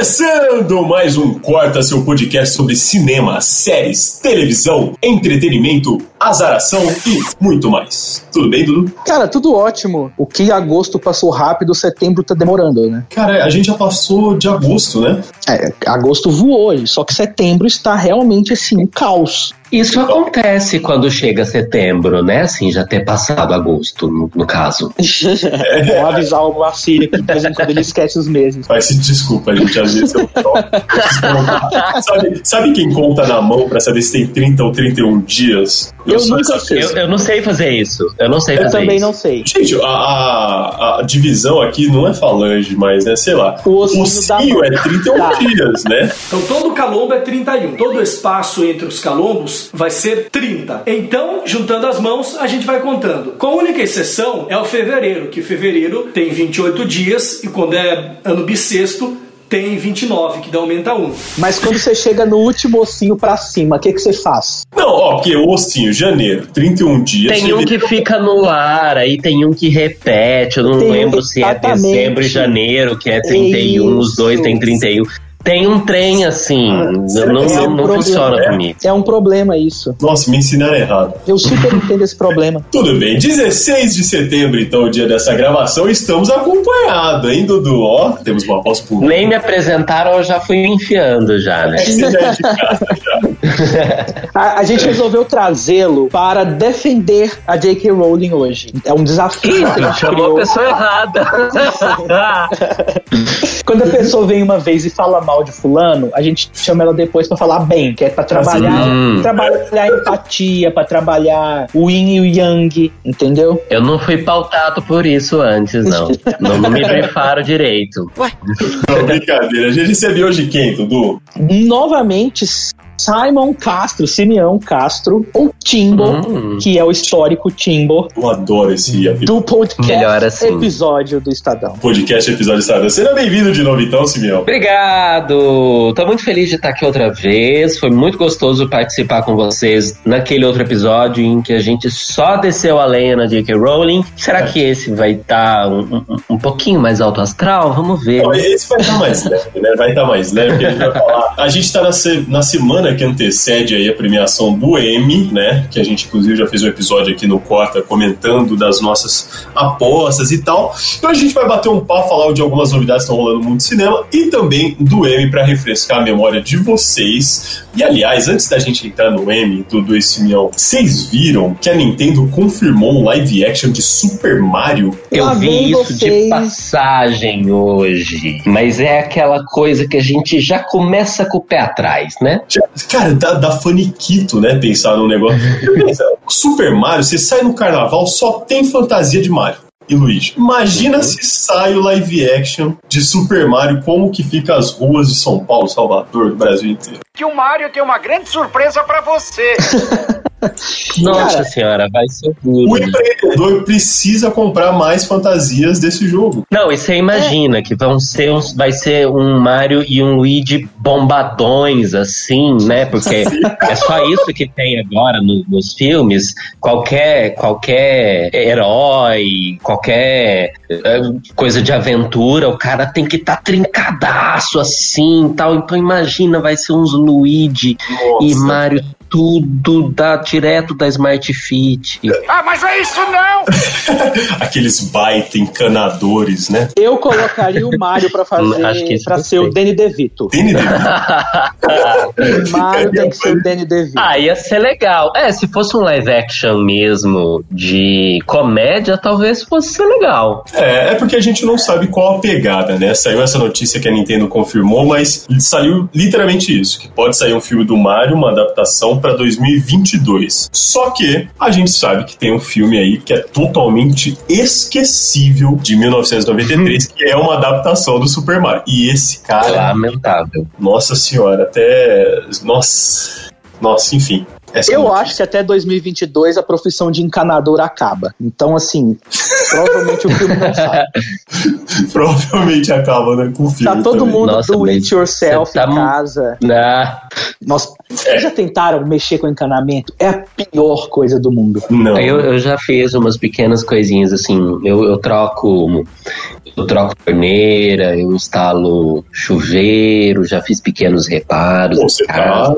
Começando mais um Corta, seu podcast sobre cinema, séries, televisão, entretenimento, azaração e muito mais. Tudo bem, Dudu? Cara, tudo ótimo. O que agosto passou rápido, setembro tá demorando, né? Cara, a gente já passou de agosto, né? É, agosto voou, só que setembro está realmente assim, um caos. Isso acontece quando chega setembro, né? Assim, já ter passado agosto, no, no caso. Vou avisar o Marcílio que de vez em quando ele esquece os meses. Mas se desculpa, gente, às vezes eu sabe, sabe quem conta na mão pra saber se tem 30 ou 31 dias? Eu sou nunca sei. Eu, eu não sei fazer isso. Eu não sei Eu fazer também isso. não sei. Gente, a, a- a divisão aqui não é falange, mas, né, sei lá. O ossinho da ossinho é 31 Tá. dias, né? Então todo calombo é 31. Todo o espaço entre os calombos vai ser 30. Então, juntando as mãos, a gente vai contando. Com a única exceção é o fevereiro, que fevereiro tem 28 dias e quando é ano bissexto tem 29, que dá aumenta um. Mas quando você chega no último ossinho pra cima, o que, que você faz? Não, ó, porque o ossinho, janeiro, 31 dias. Tem um que fica no ar, aí tem um que repete, eu não Tem, lembro se é exatamente. dezembro e janeiro, que é 31, os dois Isso. tem 31. Tem um trem assim, será não, é um não funciona comigo. É um problema isso. Nossa, me ensinaram errado. Eu super entendo esse problema. Tudo bem, 16 de setembro, então, o dia dessa gravação, estamos acompanhados, hein, Dudu? Ó, temos uma voz pública. Nem me apresentaram, eu já fui me enfiando já, né? Você já é de casa, já. A, a gente resolveu trazê-lo para defender a J.K. Rowling hoje. É um desafio que a Chamou a pessoa errada. Quando a pessoa vem uma vez e fala mal de fulano, a gente chama ela depois pra falar bem, que é pra trabalhar, Hum. trabalhar empatia, pra trabalhar o yin e o yang, entendeu? Eu não fui pautado por isso antes, não. Não, não me brifaram direito. Não, brincadeira. A gente recebeu hoje quem, Dudu? Novamente, Simon Castro, Simeão Castro, ou Timbo, Hum. que é o histórico Timbo Eu adoro esse do podcast assim. episódio do Estadão. podcast episódio Estado. Seja bem-vindo de novo, então, Simeão. Obrigado! Tô muito feliz de estar aqui outra vez. Foi muito gostoso participar com vocês naquele outro episódio em que a gente só desceu a lenha na J.K. Rowling. Será que esse vai estar um, um- um pouquinho mais alto astral? Vamos ver. Não, esse vai estar mais leve, né? Vai estar mais leve, porque a gente vai falar. A gente está na, se- na semana que antecede aí a premiação do Emmy, né? Que a gente, inclusive, já fez um episódio aqui no Corta comentando das nossas apostas e tal. Então a gente vai bater um papo, falar de algumas novidades que estão rolando no mundo do cinema e também do Emmy para refrescar a memória de vocês. E aliás, antes da gente entrar no Emmy, Dudu e Simeão, vocês viram que a Nintendo confirmou um live action de Super Mario? Eu Lá vi isso de vocês. passagem hoje. Mas é aquela coisa que a gente já começa com o pé atrás, né? Já- Cara, dá, dá faniquito, né? Pensar num negócio. Super Mario, você sai no carnaval, só tem fantasia de Mario e Luigi. Imagina se sai o live action de Super Mario, como que fica as ruas de São Paulo, Salvador, do Brasil inteiro. Que o Mario tem uma grande surpresa pra você. Nossa Cara, senhora, vai ser O duro. empreendedor precisa comprar mais fantasias desse jogo. Não, e você imagina que vão ser uns, vai ser um Mario e um Luigi bombadões, assim, né? Porque é só isso que tem agora no- nos filmes. Qualquer, qualquer herói, qualquer eh, coisa de aventura, o cara tem que estar trincadaço assim tal. Então imagina, vai ser uns Luigi e Nossa. Mario tudo da, direto da Smart Fit. Ah, mas é isso não! Aqueles baita encanadores, né? Eu colocaria o Mario pra fazer, Acho que pra eu ser o. Danny DeVito. Tem O Mario tem que ser o Danny DeVito. Ah, ia ser legal. É, se fosse um live action mesmo de comédia, talvez fosse ser legal. É, é porque a gente não sabe qual a pegada, né? Saiu essa notícia que a Nintendo confirmou, mas saiu literalmente isso: que pode sair um filme do Mario, uma adaptação pra 2022. Só que a gente sabe que tem um filme aí que é totalmente esquecível de 1993, que é uma adaptação do Super Mario. E esse cara, Lamentável. nossa senhora, até. Nossa. Nossa, enfim. Essa é Eu notícia. acho que até 2022 a profissão de encanador acaba. Então, assim, provavelmente o filme não sai. Provavelmente acaba né, com o filme. Tá todo também. mundo Nossa, do it yourself você tá em casa. Ah, Nossa, vocês já tentaram mexer com encanamento? É a pior coisa do mundo. Não. eu, eu já fiz umas pequenas coisinhas assim. Eu, eu troco. Eu troco torneira, eu instalo chuveiro, já fiz pequenos reparos. Pô, em você tá- casa.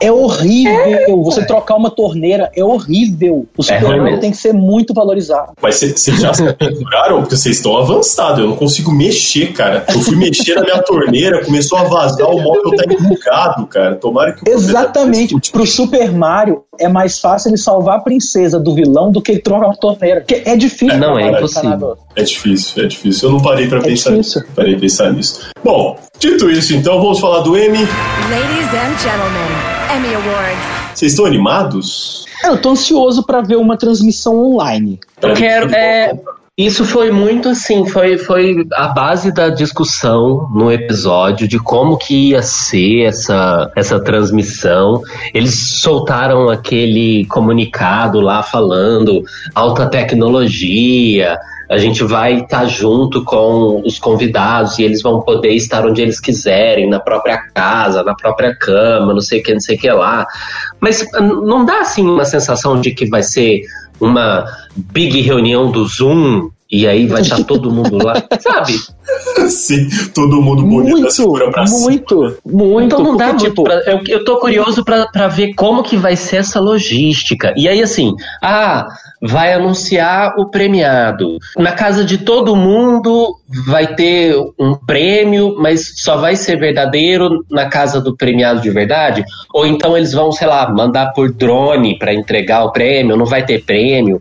É horrível. Você trocar uma torneira é horrível. O É super mesmo. tem que ser muito valorizado. Mas vocês já se aventuraram? Porque vocês estão avançados. Eu não consigo mexer, cara. Eu fui mexer na minha torneira, começou a vazar, o móvel tá enrugado, cara. Tomara que o Exatamente. Pro Super Mario é mais fácil ele salvar a princesa do vilão do que ele trocar uma torneira. Porque é difícil. Não, é trabalhar de impossível. É difícil, é difícil. Eu não parei pra É pensar difícil. nisso. Parei pra pensar nisso. Bom, dito isso, então vamos falar do M. Ladies and gentlemen, Emmy Awards. Vocês estão animados? É, Eu tô ansioso pra ver uma transmissão online. Eu quero. É, isso foi muito assim, foi, foi a base da discussão no episódio de como que ia ser essa, essa transmissão. Eles soltaram aquele comunicado lá falando alta tecnologia. A gente vai estar junto com os convidados e eles vão poder estar onde eles quiserem, na própria casa, na própria cama, não sei o que, não sei o que lá. Mas não dá assim uma sensação de que vai ser uma big reunião do Zoom e aí vai estar todo mundo lá, sabe? Sim, todo mundo bonito Muito, pra cima. muito, muito. Então não dá porque, muito. tipo, pra- eu, eu tô curioso pra, pra ver como que vai ser essa logística. E aí, assim, ah, vai anunciar o premiado. Na casa de todo mundo vai ter um prêmio, mas só vai ser verdadeiro na casa do premiado de verdade? Ou então eles vão, sei lá, mandar por drone pra entregar o prêmio, não vai ter prêmio.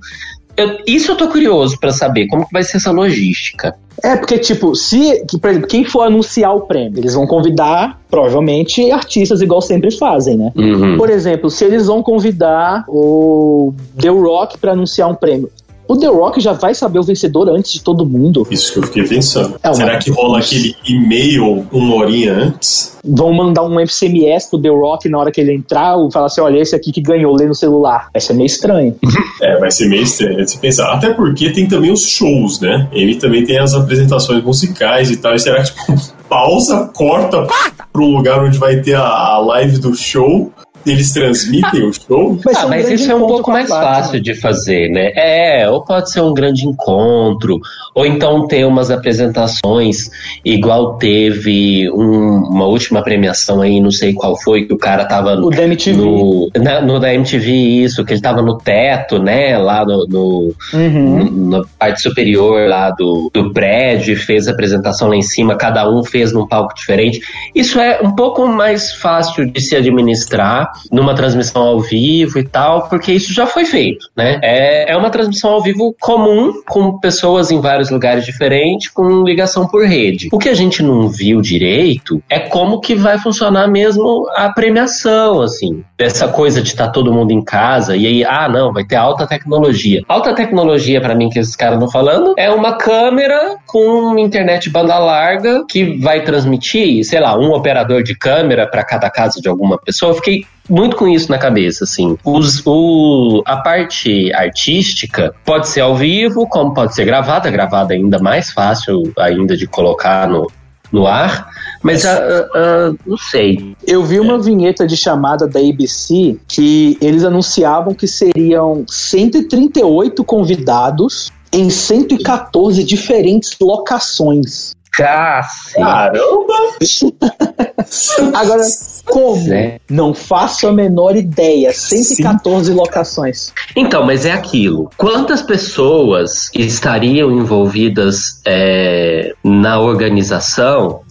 Eu- isso eu tô curioso pra saber como que vai ser essa logística. É, porque, tipo, se, que, por exemplo, quem for anunciar o prêmio, eles vão convidar, provavelmente, artistas igual sempre fazem, né? Uhum. Por exemplo, se eles vão convidar o The Rock pra anunciar um prêmio, o The Rock já vai saber o vencedor antes de todo mundo. Isso que eu fiquei pensando. É uma- Será que rola aquele e-mail uma horinha antes? Vão mandar um SMS pro The Rock na hora que ele entrar, ou falar assim: olha, esse aqui que ganhou, lê no celular. Vai ser meio estranho. É, vai ser meio estranho de se pensar. Até porque tem também os shows, né? Ele também tem as apresentações musicais e tal. E será que, tipo, pausa, corta pra um lugar onde vai ter a, a live do show? Eles transmitem o show? Ser Ah, um mas isso é um pouco mais Platinum. fácil de fazer, né? É, ou pode ser um grande encontro, ou então ter umas apresentações, igual teve um- uma última premiação aí, não sei qual foi, que o cara tava O da MTV. no, na, no da MTV, isso, que ele tava no teto, né? Lá no, no- Uhum. na parte superior lá do, do prédio, e fez a apresentação lá em cima, cada um fez num palco diferente. Isso é um pouco mais fácil de se administrar numa transmissão ao vivo e tal, porque isso já foi feito, né? É, é uma transmissão ao vivo comum, com pessoas em vários lugares diferentes, com ligação por rede. O que a gente não viu direito é como que vai funcionar mesmo a premiação, assim. Essa coisa de estar todo mundo em casa e aí, ah, não, vai ter alta tecnologia. Alta tecnologia, pra mim, que esses caras estão falando, é uma câmera com internet banda larga que vai transmitir, sei lá, um operador de câmera para cada casa de alguma pessoa. Eu fiquei muito com isso na cabeça, assim. Os, o, a parte artística pode ser ao vivo, como pode ser gravada, gravada é ainda mais fácil ainda de colocar no, no ar, mas ah, ah, ah, não sei. Eu vi uma vinheta de chamada da ABC que eles anunciavam que seriam 138 convidados em 114 diferentes locações. Cacete. Caramba! Agora, como? É. Não faço a menor ideia. 114 locações. Então, mas é aquilo. Quantas pessoas estariam envolvidas é, na organização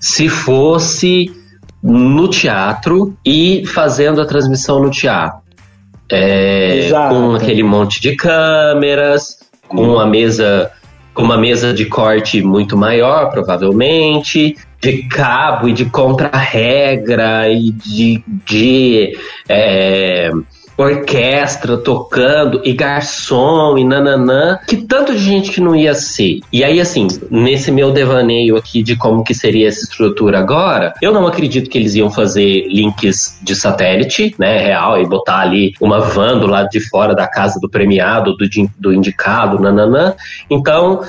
se fosse no teatro e fazendo a transmissão no teatro? É, com aquele monte de câmeras, com uma mesa, com uma mesa de corte muito maior, provavelmente, de cabo e de contra-regra e de, de é, orquestra tocando e garçom e nananã, que tanto de gente que não ia ser. E aí, assim, nesse meu devaneio aqui de como que seria essa estrutura agora, eu não acredito que eles iam fazer links de satélite, né, real, e botar ali uma van do lado de fora da casa do premiado, do, do indicado, nananã. Então,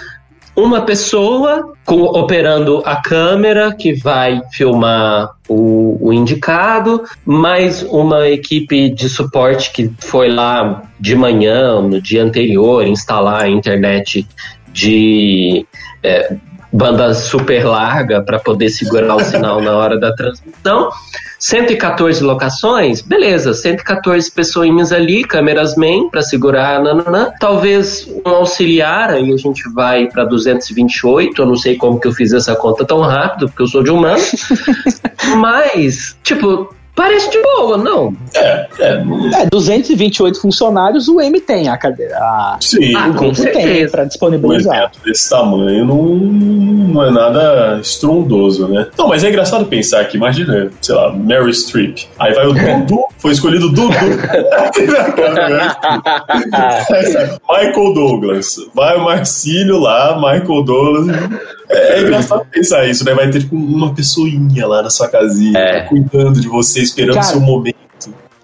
uma pessoa com, operando a câmera que vai filmar o, o, indicado, mais uma equipe de suporte que foi lá de manhã, no dia anterior, instalar a internet de é, banda super larga para poder segurar o sinal na hora da transmissão. 114 locações, beleza, 114 pessoinhas ali, câmeras main para segurar, nananã. talvez um auxiliar, aí a gente vai para 228, eu não sei como que eu fiz essa conta tão rápido, porque eu sou de humano. Mas, tipo, Parece de boa, não? É, é. é 228 funcionários o M tem a cadeira. A, Sim, a, com tem para disponibilizar. Um evento desse tamanho não, não é nada estrondoso, né? Não, mas é engraçado pensar que, imagina, sei lá, Mary Streep. Aí vai o Dudu, foi escolhido o Dudu. Michael Douglas. Vai o Marcílio lá, Michael Douglas. É, é, engraçado pensar isso, né? Vai ter tipo, uma pessoinha lá na sua casinha, é. cuidando de você, esperando o seu momento.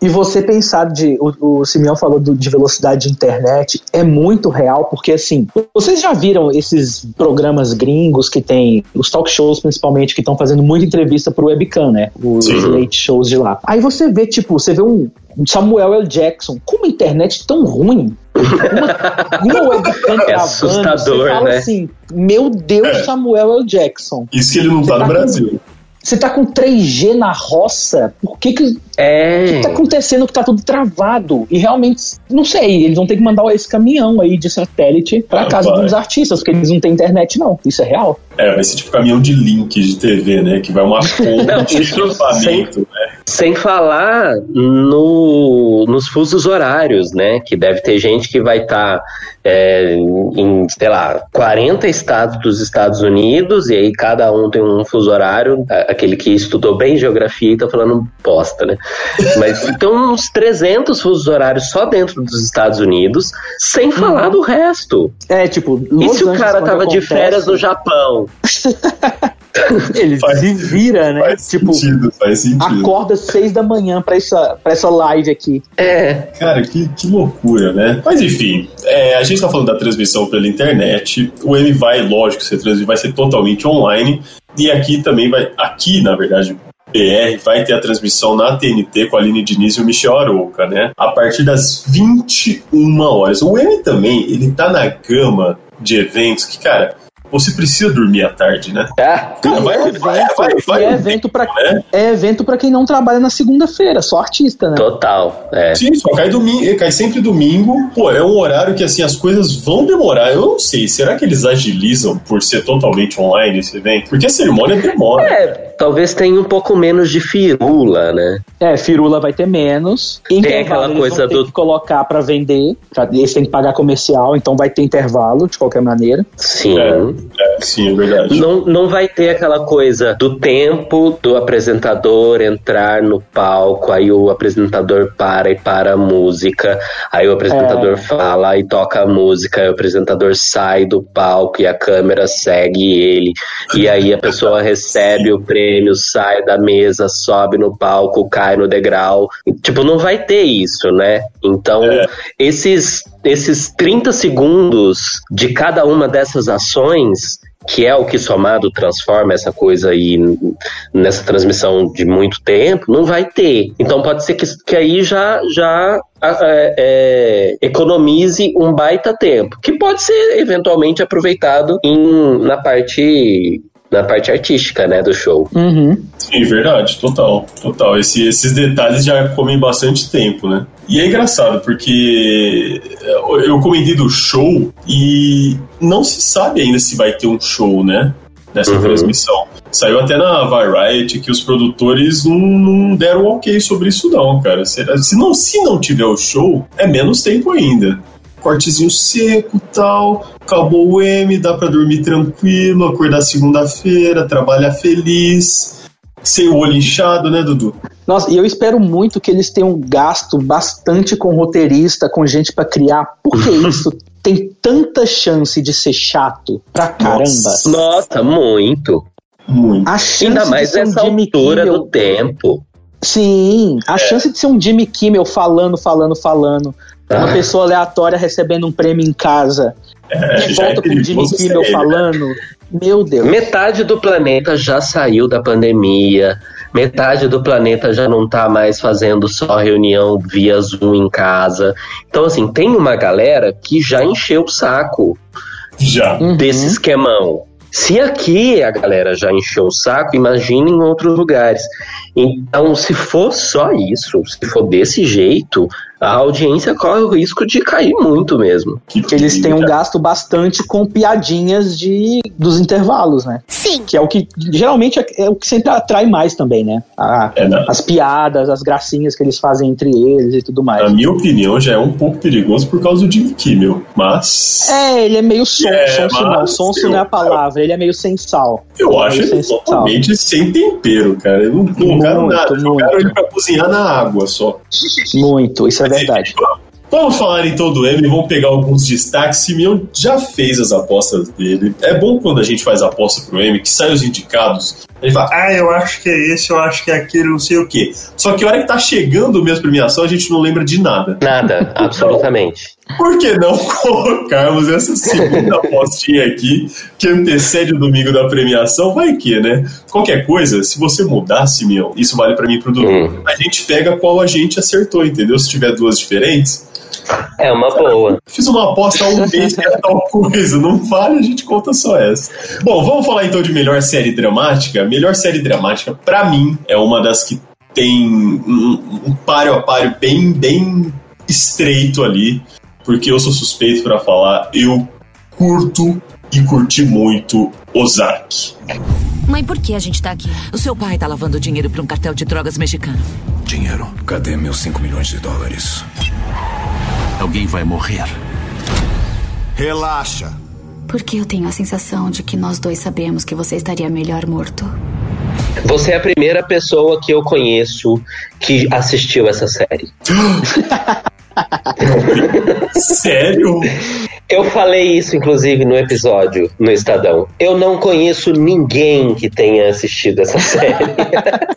E você pensar de. O, o Simeão falou do, de velocidade de internet, é muito real, porque assim, vocês já viram esses programas gringos que tem, os talk shows principalmente, que estão fazendo muita entrevista pro webcam, né? Os Sim. late shows de lá. Aí você vê, tipo, você vê um Samuel L. Jackson com uma internet tão ruim. Uma, uma webcam é assustador, fala né? assim, meu Deus, é. Samuel L. Jackson. Isso que ele não tá no tá Brasil. Você tá com 3G na roça, por que que, é. que tá acontecendo que tá tudo travado? E realmente, não sei, eles vão ter que mandar esse caminhão aí de satélite pra ah, casa vai. dos artistas, porque eles não têm internet não, isso é real. É, vai ser tipo caminhão de link de TV, né, que vai uma ponta de equipamento, né? Sem falar no, nos fusos horários, né? Que deve ter gente que vai estar tá, é, em, sei lá, 40 estados dos Estados Unidos, e aí cada um tem um fuso horário. Aquele que estudou bem geografia e tá falando bosta, né? Mas então uns 300 fusos horários só dentro dos Estados Unidos, sem falar uhum. do resto. É, tipo, Los e se o cara tava acontece... de férias no Japão? Ele faz, se vira, né? Faz tipo, sentido, faz sentido. Acorda seis da manhã pra essa, pra essa live aqui. É. Cara, que, que loucura, né? Mas enfim, é, a gente tá falando da transmissão pela internet. O M vai, lógico, ser vai ser totalmente online. E aqui também vai. Aqui, na verdade, BR vai ter a transmissão na TNT com a Aline Diniz e o Michel Arouca, né? A partir das 21 horas. O M também, ele tá na gama de eventos que, cara, você precisa dormir à tarde, né? É, Cara, vai, é, vai, vai, vai, é evento para né? é evento para quem não trabalha na segunda-feira, só artista, né? Total. É. Sim, só cai domingo, cai sempre domingo. Pô, é um horário que assim as coisas vão demorar. Eu não sei, será que eles agilizam por ser totalmente online esse evento? Porque a cerimônia demora. É, talvez tenha um pouco menos de firula, né? É, firula vai ter menos. Tem aquela coisa do colocar para vender, eles têm que pagar comercial, então vai ter intervalo de qualquer maneira. Sim. É. É, sim, é verdade. Não, não vai ter aquela coisa do tempo do apresentador entrar no palco, aí o apresentador para e para a música, aí o apresentador é. fala e toca a música, aí o apresentador sai do palco e a câmera segue ele, e aí a pessoa recebe o prêmio, sai da mesa, sobe no palco, cai no degrau. Tipo, não vai ter isso, né? Então, é. esses esses 30 segundos de cada uma dessas ações que é o que somado transforma essa coisa aí nessa transmissão de muito tempo, não vai ter. Então pode ser que, que aí já, já é, é, economize um baita tempo, que pode ser eventualmente aproveitado em, na parte na parte artística, né, do show. Uhum. Sim, verdade, total, total. Esse, esses detalhes já comem bastante tempo, né? E é engraçado porque eu comentei do show e não se sabe ainda se vai ter um show, né? Nessa uhum. transmissão. Saiu até na Variety que os produtores não, não deram ok sobre isso, não, cara. Se não, se não tiver o show, é menos tempo ainda cortezinho seco tal. Acabou o M, dá para dormir tranquilo, acordar segunda-feira, trabalhar feliz. Sem o olho inchado, né, Dudu? Nossa, e eu espero muito que eles tenham gasto bastante com roteirista, com gente pra criar. Por que isso tem tanta chance de ser chato pra caramba? Nossa. Nossa, muito. Muito. A chance Ainda de mais ser um nessa altura Kimmel- do tempo. Sim, a chance de ser um Jimmy Kimmel falando, falando, falando. Uma Ah. pessoa aleatória recebendo um prêmio em casa. É, já é volta com o Jimmy Kimmel né? falando. Meu Deus. Metade do planeta já saiu da pandemia. Metade do planeta já não tá mais fazendo só reunião via Zoom em casa. Então, assim, tem uma galera que já encheu o saco Já. Uhum. desse esquemão. Se aqui a galera já encheu o saco, imagine em outros lugares. Então, se for só isso, se for desse jeito, a audiência corre o risco de cair muito mesmo. Eles tenham cara. gasto bastante com piadinhas de, dos intervalos, né? Sim. Que é o que geralmente é, é o que sempre atrai mais também, né? A- É, as piadas, as gracinhas que eles fazem entre eles e tudo mais. na minha opinião, já é um pouco perigoso por causa do Jimmy Kimmel. Mas É, ele é meio sonso, É, sonso não, mas sonso eu- não é a palavra, ele é meio sem sal. eu acho ele sem sal. totalmente sem tempero, cara. Eles não colocaram Muito, nada. muito. Jogaram ele pra cozinhar na água só. Muito, isso é verdade. Vamos falar então do M, vamos pegar alguns destaques. Simeão já fez as apostas dele. É bom quando a gente faz aposta pro M, que sai os indicados. Ele fala, ah, eu acho que é esse, eu acho que é aquele, não sei o quê. Só que a hora que tá chegando mesmo a premiação, a gente não lembra de nada. Nada, absolutamente. Por que não colocarmos essa segunda apostinha aqui, que antecede o domingo da premiação? Vai que, né? Qualquer coisa, se você mudar, Simeão, isso vale pra mim e pro Dudu. Hum. A gente pega qual a gente acertou, entendeu? Se tiver duas diferentes, É uma boa. Fiz uma aposta há um mês que era tal coisa. Não vale, a gente conta só essa. Bom, vamos falar então de melhor série dramática. Melhor série dramática, pra mim, é uma das que tem um, um páreo a páreo bem, bem estreito ali. Porque eu sou suspeito pra falar. Eu curto e curti muito Ozark. Mãe, por que a gente tá aqui? O seu pai tá lavando dinheiro pra um cartel de drogas mexicano. Dinheiro. Cadê meus 5 milhões de dólares? Alguém vai morrer. Relaxa. Porque eu tenho a sensação de que nós dois sabemos que você estaria melhor morto. Você é a primeira pessoa que eu conheço que assistiu essa série. Sério? Eu falei isso, inclusive, no episódio no Estadão. Eu não conheço ninguém que tenha assistido essa série.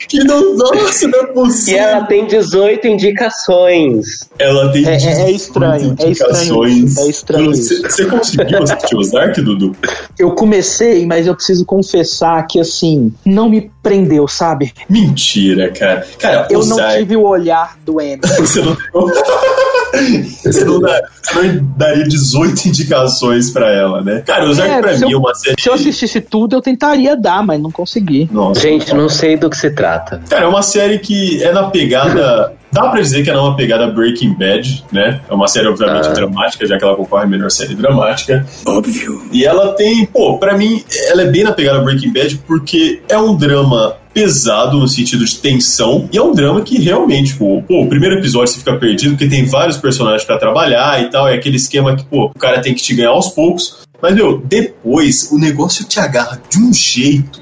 Que não, nossa, não é e possível. ela tem 18 indicações. Ela tem É- é- é 18 estranho, é estranho indicações. é estranho Você, isso. você conseguiu assistir Ozark, Dudu? Eu comecei, mas eu preciso confessar que assim, não me prendeu, sabe? Mentira, cara. Cara, Eu não Ozark. tive o olhar do M. Você não, você, não dá- você não daria 18 indicações pra ela, né? Cara, Ozark É, pra mim é eu- uma série. Se eu assistisse tudo, eu tentaria dar, mas não consegui. Nossa. Gente, não sei do que se trata. Cara, é uma série que é na pegada. Dá pra dizer que ela é uma pegada Breaking Bad, né? É uma série, obviamente, Ah. dramática, já que ela concorre a melhor série dramática. Óbvio. E ela tem, pô, pra mim, ela é bem na pegada Breaking Bad porque é um drama pesado no sentido de tensão e é um drama que realmente, pô, pô, o primeiro episódio você fica perdido porque tem vários personagens pra trabalhar e tal, é aquele esquema que, pô, o cara tem que te ganhar aos poucos. Mas, meu, depois o negócio te agarra de um jeito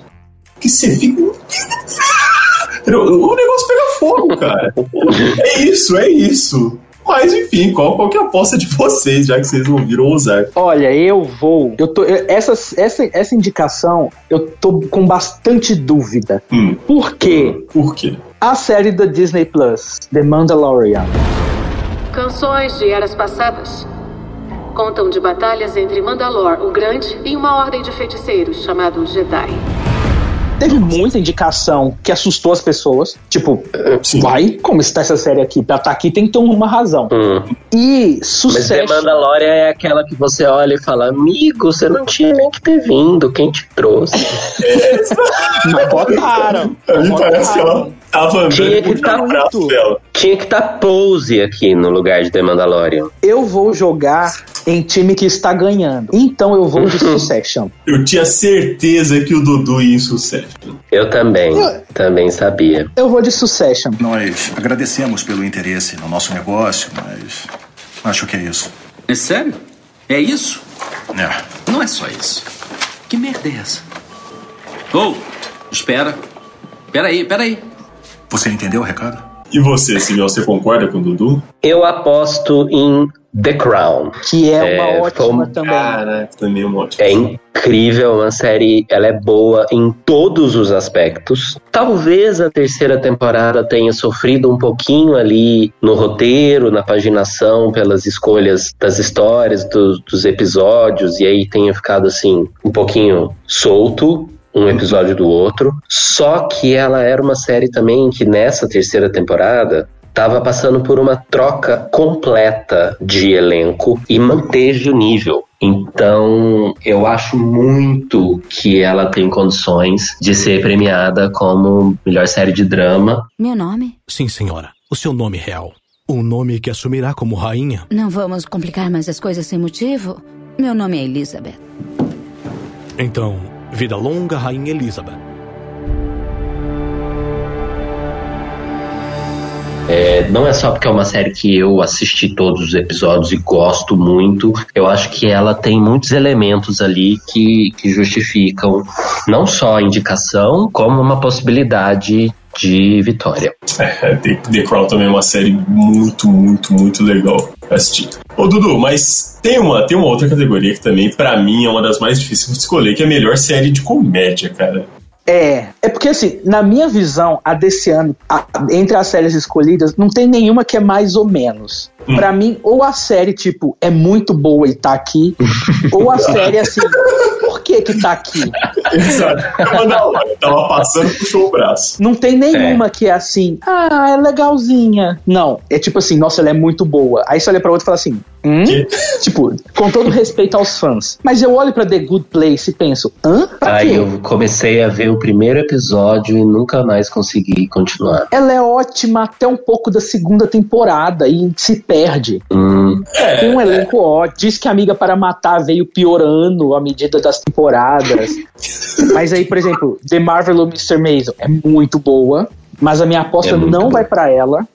que você fica. O negócio pega fogo, cara. É isso, é isso. Mas enfim, qual, qual que é a aposta de vocês, já que vocês não viram Ozark? Olha, eu vou. Eu tô, eu- essa, essa, essa indicação, eu tô com bastante dúvida. Hum, Por quê? por quê? A série da Disney Plus, The Mandalorian. Canções de eras passadas contam de batalhas entre Mandalor, o Grande, e uma ordem de feiticeiros chamados Jedi. Teve muita indicação que assustou as pessoas. Tipo, Sim. vai, como está essa série aqui? Pra estar aqui tem que ter uma razão. Hum. E Mas The sucesso. Mandalorian é aquela que você olha e fala: Amigo, você não tinha nem que ter vindo, quem te trouxe? Mas botaram. Botaram. parece que ela tava andando Tinha que tá o braço muito. dela. Tinha que estar tá Pose aqui no lugar de The Mandalorian. Eu vou jogar em time que está ganhando. Então eu vou de Succession. Eu tinha certeza que o Dudu ia em sucesso. Eu também, Eu- também sabia. Eu vou de Succession. Nós agradecemos pelo interesse no nosso negócio, mas acho que é isso. É sério? É isso? É. Não é só isso. Que merda é essa? Oh, espera. Peraí, peraí. Você entendeu o recado? E você, Simeão, você concorda com o Dudu? Eu aposto em The Crown. Que é uma É, ótima foi- também. Caraca, também é um ótimo. É incrível, uma série, ela é boa em todos os aspectos. Talvez a terceira temporada tenha sofrido um pouquinho ali no roteiro, na paginação, pelas escolhas das histórias, do- dos episódios, e aí tenha ficado assim, um pouquinho solto. Um episódio do outro. Só que ela era uma série também que nessa terceira temporada estava passando por uma troca completa de elenco e manteve o nível. Então, eu acho muito que ela tem condições de ser premiada como melhor série de drama. Meu nome? Sim, senhora. O seu nome real. O nome que assumirá como rainha. Não vamos complicar mais as coisas sem motivo? Meu nome é Elizabeth. Então, vida longa, Rainha Elizabeth. É, não é só porque é uma série que eu assisti todos os episódios e gosto muito, eu acho que ela tem muitos elementos ali que, que justificam não só a indicação, como uma possibilidade de vitória. É, The, The Crown também é uma série muito, muito, muito legal assistir. Ô, Dudu, mas tem uma, tem uma outra categoria que também, pra mim, é uma das mais difíceis de escolher, que é a melhor série de comédia, cara. É, é porque assim, na minha visão, a desse ano, a- entre as séries escolhidas, não tem nenhuma que é mais ou menos. Pra mim, ou a série, tipo, é muito boa e tá aqui, ou a série, assim, por que que tá aqui? Exato. Hora, tava passando, puxou o braço. Não tem nenhuma que é assim, ah, é legalzinha. Não, é tipo assim, nossa, ela é muito boa. Aí você olha pra outra e fala assim, hum? Tipo, com todo respeito aos fãs. Mas eu olho pra The Good Place e penso, hã? Pra Aí quê? eu comecei a ver o primeiro episódio e nunca mais consegui continuar. Ela é ótima até um pouco da segunda temporada e se perde. Hum, Tem um elenco ótimo. Diz que a Amiga para Matar veio piorando à medida das temporadas. mas aí, por exemplo, The Marvel Mr. Maisel é muito boa, mas a minha aposta É não boa. vai pra ela.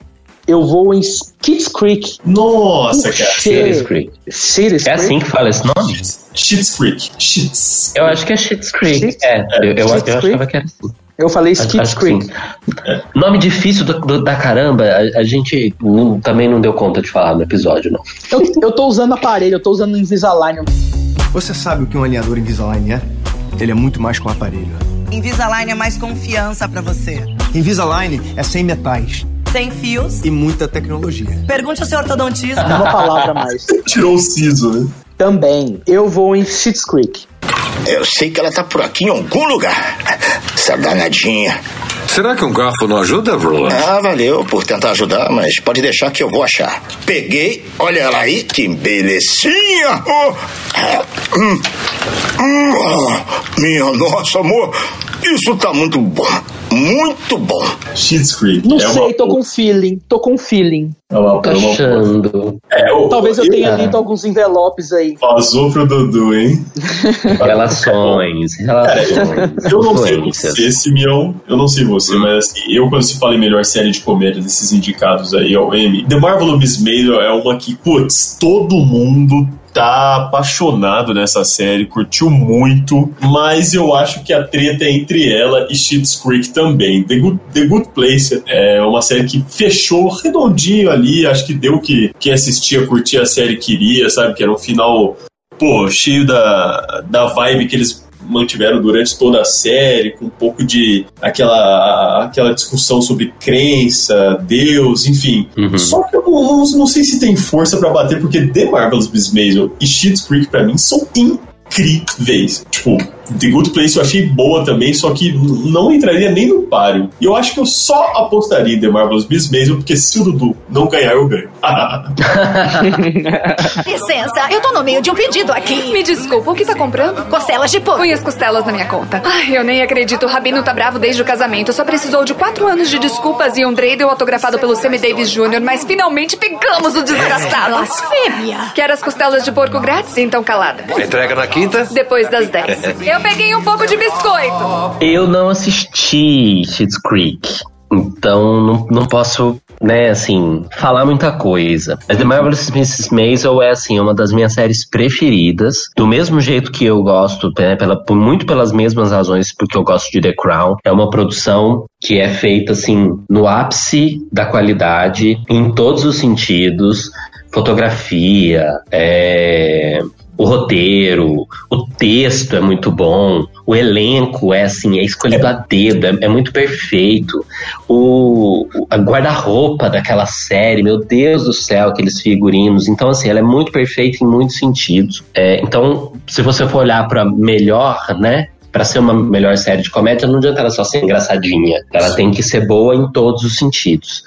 Eu vou em Kids Creek. Nossa, cara. Schitt's Creek. Schitt's É assim que fala esse nome? Schitt's Creek. Schitt's. Eu acho que é Schitt's Creek. Schitt's- É, eu, eu, eu Schitt's achava que era assim. Eu falei que Creek. sim. Nome difícil do- do- da caramba, a, a gente não- também não deu conta de falar no episódio, não. Eu, eu tô usando aparelho, eu tô usando Invisalign. Você sabe o que um alinhador Invisalign é? Ele é muito mais que um aparelho. Invisalign é mais confiança pra você. Invisalign é sem metais Sem fios. e muita tecnologia. Pergunte ao seu ortodontista. Uma palavra a mais. Tirou o siso, né? Também, eu vou em Schitt's Creek. Eu sei que ela tá por aqui em algum lugar. Essa danadinha. Será que um garfo não ajuda, Roland? Ah, valeu por tentar ajudar, mas pode deixar que eu vou achar. Peguei, olha ela aí, que belezinha! Oh, hum, hum, oh, minha nossa, amor, isso tá muito bom. Muito bom. Creek. Não é sei, uma, tô com feeling, tô com feeling. é uma, Tô é uma- achando. É, ô, Talvez eu eu- tenha lido alguns envelopes aí. Vazou pro Dudu, hein? Relações, relações. Eu não sei você, Simeão, eu não sei você, mas assim, eu quando se fala em melhor série de comédia desses indicados aí ao Emmy, The Marvelous Maisel é uma que, putz, todo mundo tá apaixonado nessa série, curtiu muito, mas eu acho que a treta é entre ela e Schitt's Creek também. The Good, The Good Place é uma série que fechou redondinho ali, acho que deu que quem assistia, curtia a série queria, sabe? Que era um final pô, cheio da, da vibe que eles mantiveram durante toda a série, com um pouco de aquela, aquela discussão sobre crença, Deus, enfim. Uhum. Só que eu não, não, sei se tem força pra bater, porque The Marvelous Miss Maisel e Schitt's Creek pra mim são incríveis. Tipo, The Good Place eu achei boa também, só que não entraria nem no páreo. E eu acho que eu só apostaria em The Marvelous Miss Maisel, porque se o Dudu não ganhar, eu ganho. Licença, eu tô no meio de um pedido aqui. Me desculpa, o que tá comprando? Costelas de porco. Põe as costelas na minha conta. Ai, eu nem acredito. O Rabino tá bravo desde o casamento. Só precisou de quatro anos de desculpas e um dreidel autografado pelo Sammy Davis Jr., mas finalmente pegamos o desgraçado. Blasfêmia. Quer as costelas de porco grátis? Então calada. Entrega na quinta? Depois das 10. Eu peguei um pouco de biscoito. Eu não assisti Schitt's Creek, então não, não posso né, assim, falar muita coisa. Mas The Marvelous Mrs. Maisel é, assim, uma das minhas séries preferidas. Do mesmo jeito que eu gosto, né, pela, muito pelas mesmas razões porque eu gosto de The Crown. É uma produção que é feita, assim, no ápice da qualidade, em todos os sentidos. Fotografia, é, o roteiro, o texto é muito bom, o elenco é assim, é escolhido a dedo, é, é muito perfeito. O, a guarda-roupa daquela série, meu Deus do céu, aqueles figurinos. Então, assim, ela é muito perfeita em muitos sentidos. É, então, se você for olhar para melhor, né? Para ser uma melhor série de comédia, não adianta ela só ser engraçadinha. Ela tem que ser boa em todos os sentidos.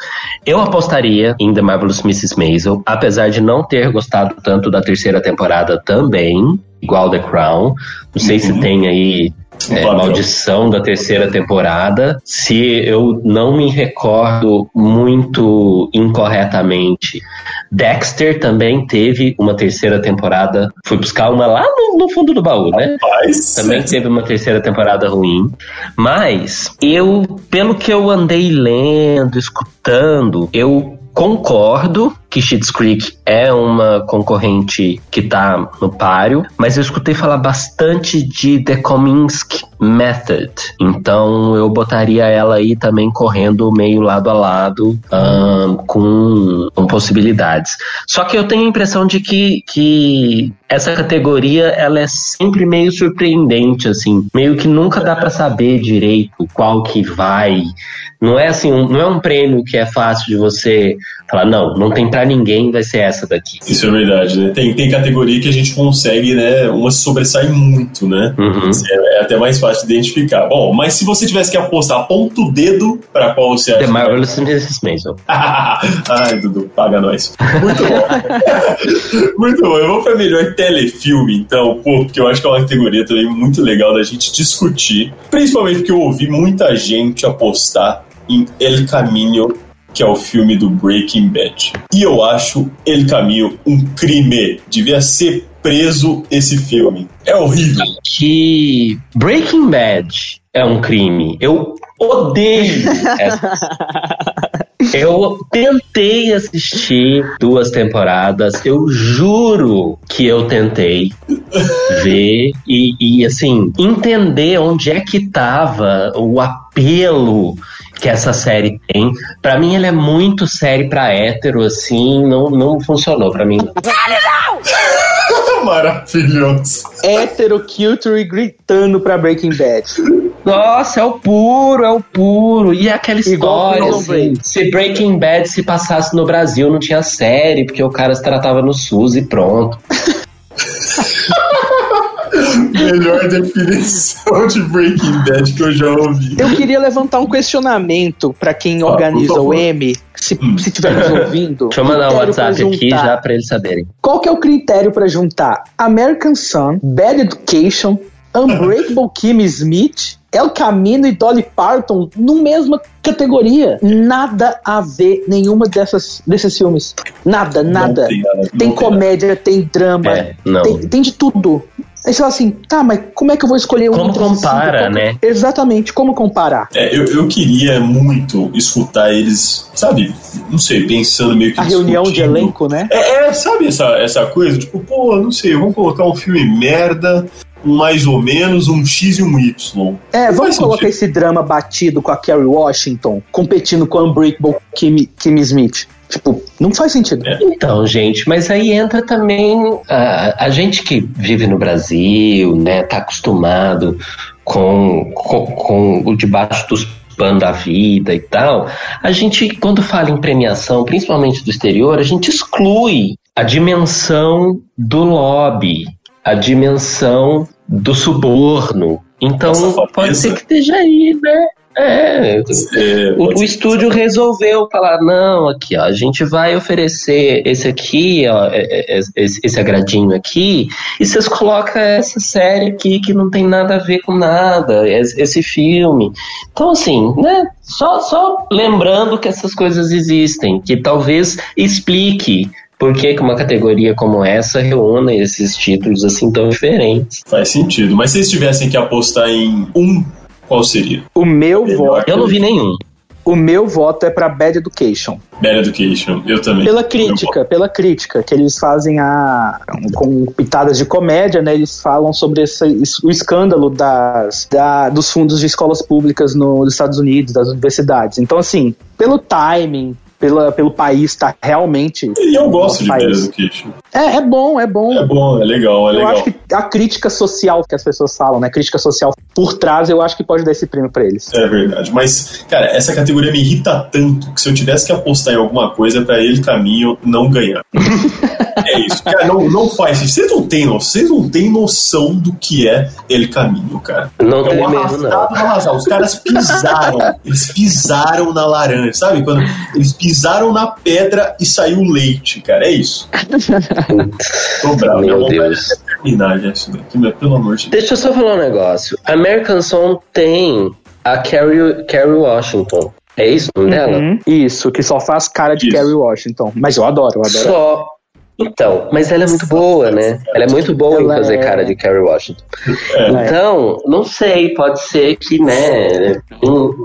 Eu apostaria em The Marvelous Mrs. Maisel, apesar de não ter gostado tanto da terceira temporada também, igual The Crown. Não sei se tem aí é, maldição da terceira temporada. Se eu não me recordo muito incorretamente, Dexter também teve uma terceira temporada. Fui buscar uma lá no, no fundo do baú, né? Rapaz. Também teve uma terceira temporada ruim. Mas eu, pelo que eu andei lendo, escutando, eu concordo que Schitt's Creek é uma concorrente que tá no páreo, mas eu escutei falar bastante de The Kominsky Method. Então eu botaria ela aí também correndo meio lado a lado um, com, com possibilidades. Só que eu tenho a impressão de que, que essa categoria ela é sempre meio surpreendente, assim, meio que nunca dá para saber direito qual que vai. Não é assim, um, não é um prêmio que é fácil de você falar, não, não tem para ninguém, vai ser essa daqui. Isso é verdade, né? Tem, tem categoria que a gente consegue, né? Uma sobressai muito, né? Uhum. É, é até mais fácil de identificar. Bom, mas se você tivesse que apostar, aponta o dedo pra qual você acha. The Marvelous Mrs. Maisel. Ai, Dudu, paga nós. Muito bom. muito bom. Eu vou pra melhor telefilme, então, pô, porque eu acho que é uma categoria também muito legal da gente discutir. Principalmente porque eu ouvi muita gente apostar em El Caminho que é o filme do Breaking Bad. E eu acho El Caminho um crime. Devia ser preso esse filme. É horrível. Que Breaking Bad é um crime. Eu odeio essa. Eu tentei assistir duas temporadas, eu juro que eu tentei ver e, e, assim, entender onde é que tava o apelo que essa série tem. Pra mim, ela é muito série pra hétero, assim, não, não funcionou pra mim. Maravilhoso. Hétero Culture gritando pra Breaking Bad. Nossa, é o puro, é o puro. E é aquela Igual história, Prison assim, se Breaking Bad se passasse no Brasil, não tinha série, porque o cara se tratava no SUS e pronto. Melhor definição de Breaking Bad que eu já ouvi. Eu queria levantar um questionamento pra quem organiza por o. M, se se estiver nos ouvindo. Deixa eu mandar um WhatsApp aqui já pra eles saberem. Qual que é o critério pra juntar American Sun, Bad Education, Unbreakable Kimmy Smith, El Camino e Dolly Parton no mesma categoria? Nada a ver nenhuma dessas desses filmes. Nada, nada. tem nada, não tem tem comédia, tem drama, É, não. tem, tem de tudo. Aí você fala assim, tá, mas como é que eu vou escolher um Como compara, cinco? né? Exatamente, como comparar? É, eu, eu queria muito escutar eles, sabe? Não sei, pensando meio que. A reunião de elenco, né? É, é, sabe essa, essa coisa? Tipo, pô, não sei, vamos colocar um filme merda, um mais ou menos, um X e um Y. É, Não vamos colocar sentido. esse drama batido com a Kerry Washington, competindo com a Unbreakable Kimmy, Kimmy Smith. Tipo, não faz sentido. É. Então, gente, mas aí entra também a, a gente que vive no Brasil, né, tá acostumado com, com, com o debaixo dos panos da vida e tal. A gente, quando fala em premiação, principalmente do exterior, a gente exclui a dimensão do lobby, a dimensão do suborno. Então, pode ser que esteja aí, né? É, É, o, o estúdio resolveu falar, não, aqui, ó, a gente vai oferecer esse aqui, ó, é, é, esse, esse agradinho aqui, e vocês colocam essa série aqui que não tem nada a ver com nada, esse, filme. Então, assim, né, só, só lembrando que essas coisas existem, que talvez explique por que que uma categoria como essa reúne esses títulos assim tão diferentes. Faz sentido. Mas se eles tivessem que apostar em um, qual seria? O meu Melhor. voto. Eu não vi nenhum. O meu voto é pra Bad Education. Bad Education, eu também. Pela crítica, pela crítica, que eles fazem a. com pitadas de comédia, né? Eles falam sobre esse, o escândalo das, da, dos fundos de escolas públicas no- nos Estados Unidos, das universidades. Então, assim, pelo timing, pela, pelo país estar realmente. E eu gosto de país. Education. É, é bom, é bom. É bom, é legal, é eu legal. acho que a crítica social que as pessoas falam, né? Crítica social por trás, eu acho que pode dar esse prêmio pra eles. É verdade, mas, cara, essa categoria me irrita tanto que se eu tivesse que apostar em alguma coisa pra ele caminho não ganhar. é isso, cara, não, não faz isso. Vocês não têm noção, vocês não têm noção do que é ele caminho, cara. Não é tem um mesmo, arrastado não. Os caras pisaram, eles pisaram na laranja, sabe? Quando eles pisaram na pedra e saiu leite, cara, é isso. Tô bravo, Meu vontade Deus. é terminar já isso daqui, mas pelo amor de Deus. Deixa eu só falar um negócio. American Song tem a Carrie, Carrie Washington. É isso o nome dela? Uhum. Isso, que só faz cara de Kerry Washington. Mas eu adoro, eu adoro. Só. Então, mas ela é muito boa, né? Ela é muito boa em Ela fazer é- cara de Carrie Washington. Então, não sei, pode ser que, né, tem,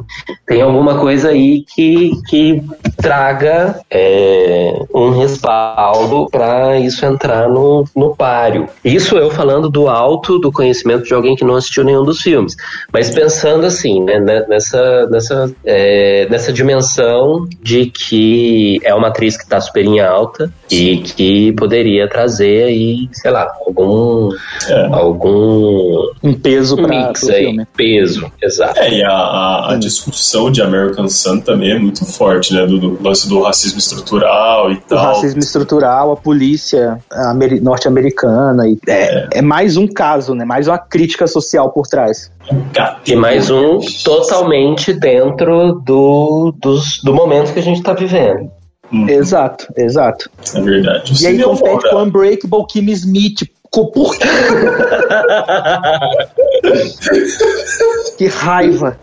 tem alguma coisa aí que, que traga é, um respaldo para isso entrar no, no páreo. Isso eu falando do alto do conhecimento de alguém que não assistiu nenhum dos filmes. Mas pensando assim, né, ne- nessa, nessa, é, nessa dimensão de que é uma atriz que está super em alta e que poderia trazer aí, sei lá, algum algum um peso pra, mix aí, filme. peso, exato. É, e a, a, a discussão de American Sun também é muito forte, né? Do, do lance do racismo estrutural e O tal. racismo estrutural, a polícia ameri- norte-americana. E é, é mais um caso, né? Mais uma crítica social por trás. E mais um totalmente dentro do, dos, do momento que a gente tá vivendo. Exato, exato. É verdade. E aí compete com Unbreakable Kim Smith. Por quê? que raiva.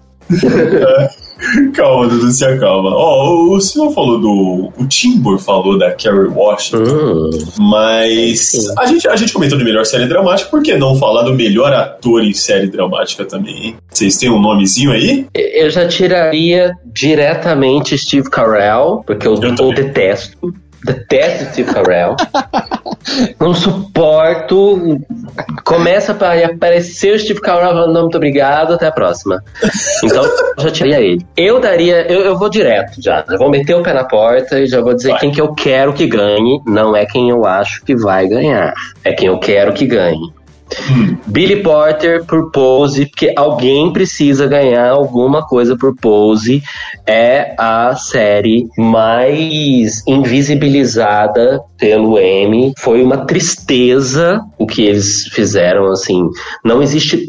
Calma, Dudu, se acalma. Ó, o Silvio falou do. O Timbur falou da Carrie Washington. Mas a gente, a gente comentou de melhor série dramática, por que não falar do melhor ator em série dramática também, hein? Vocês têm um nomezinho aí? Eu já tiraria diretamente Steve Carell, porque eu, eu detesto. Detesto Steve Carell. Não suporto. Começa a aparecer o Steve Carell falando, não, muito obrigado, até a próxima. Então, eu já tiraria ele. Eu daria, eu, eu vou direto já. Eu vou meter o pé na porta e já vou dizer quem que eu quero que ganhe. Não é quem eu acho que vai ganhar. É quem eu quero que ganhe. Billy Porter por Pose, porque alguém precisa ganhar alguma coisa por Pose. É a série mais invisibilizada pelo M. Foi uma tristeza o que eles fizeram, assim. Não existe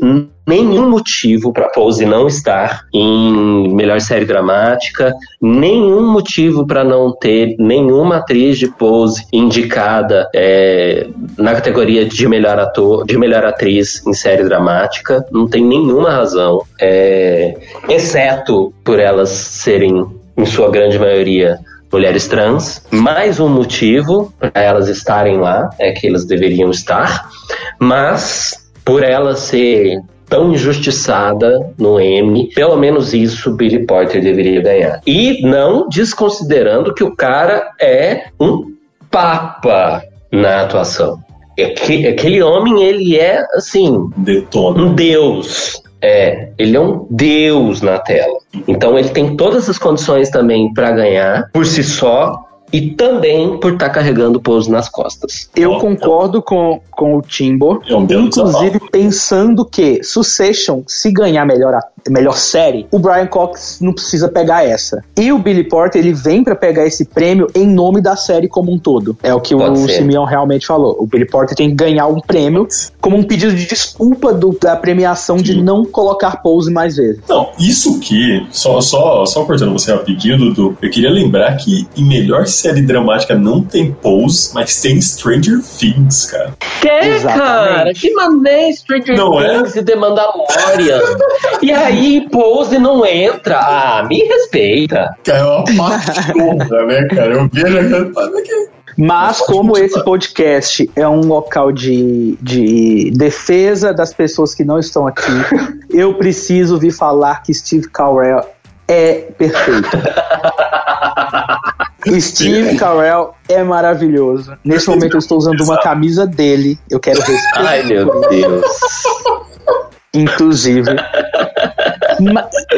nenhum motivo para Pose não estar em melhor série dramática, nenhum motivo para não ter nenhuma atriz de Pose indicada é, na categoria de melhor ator, de melhor atriz em série dramática. Não tem nenhuma razão, é, exceto por elas serem, em sua grande maioria, mulheres trans. Mais um motivo para elas estarem lá é que elas deveriam estar, mas por ela ser tão injustiçada no M, pelo menos isso Billy Porter deveria ganhar. E não desconsiderando que o cara é um papa na atuação. Aque- Aquele homem, ele é assim, Detona. um deus. É, ele é um deus na tela. Então ele tem todas as condições também para ganhar por si só e também por estar carregando o pouso nas costas. Eu concordo com, com o belo inclusive pensando que Succession, se ganhar melhor, a- melhor série, o Brian Cox não precisa pegar essa. E o Billy Porter, ele vem pra pegar esse prêmio em nome da série como um todo. É o que Pode o ser. Simeon realmente falou. O Billy Porter tem que ganhar um prêmio como um pedido de desculpa do- da premiação de não colocar pose mais vezes. Não, isso que, só, só, só cortando você rapidinho, Dudu, eu queria lembrar que em melhor série dramática não tem Pose, mas tem Stranger Things, cara. Que, cara? Que mané Stranger Não é? Things e The Mandalorian. e aí, Pose não entra. Ah, me respeita. Cara, é uma pachorra, né, cara? Eu vejo aquela parada que... Mas como esse podcast é um local de, de defesa das pessoas que não estão aqui, eu preciso vir falar que Steve Carell é perfeito. Steve Carell é maravilhoso. Nesse momento eu estou usando uma camisa dele. Eu quero respeito. Ai, meu Deus. Inclusive.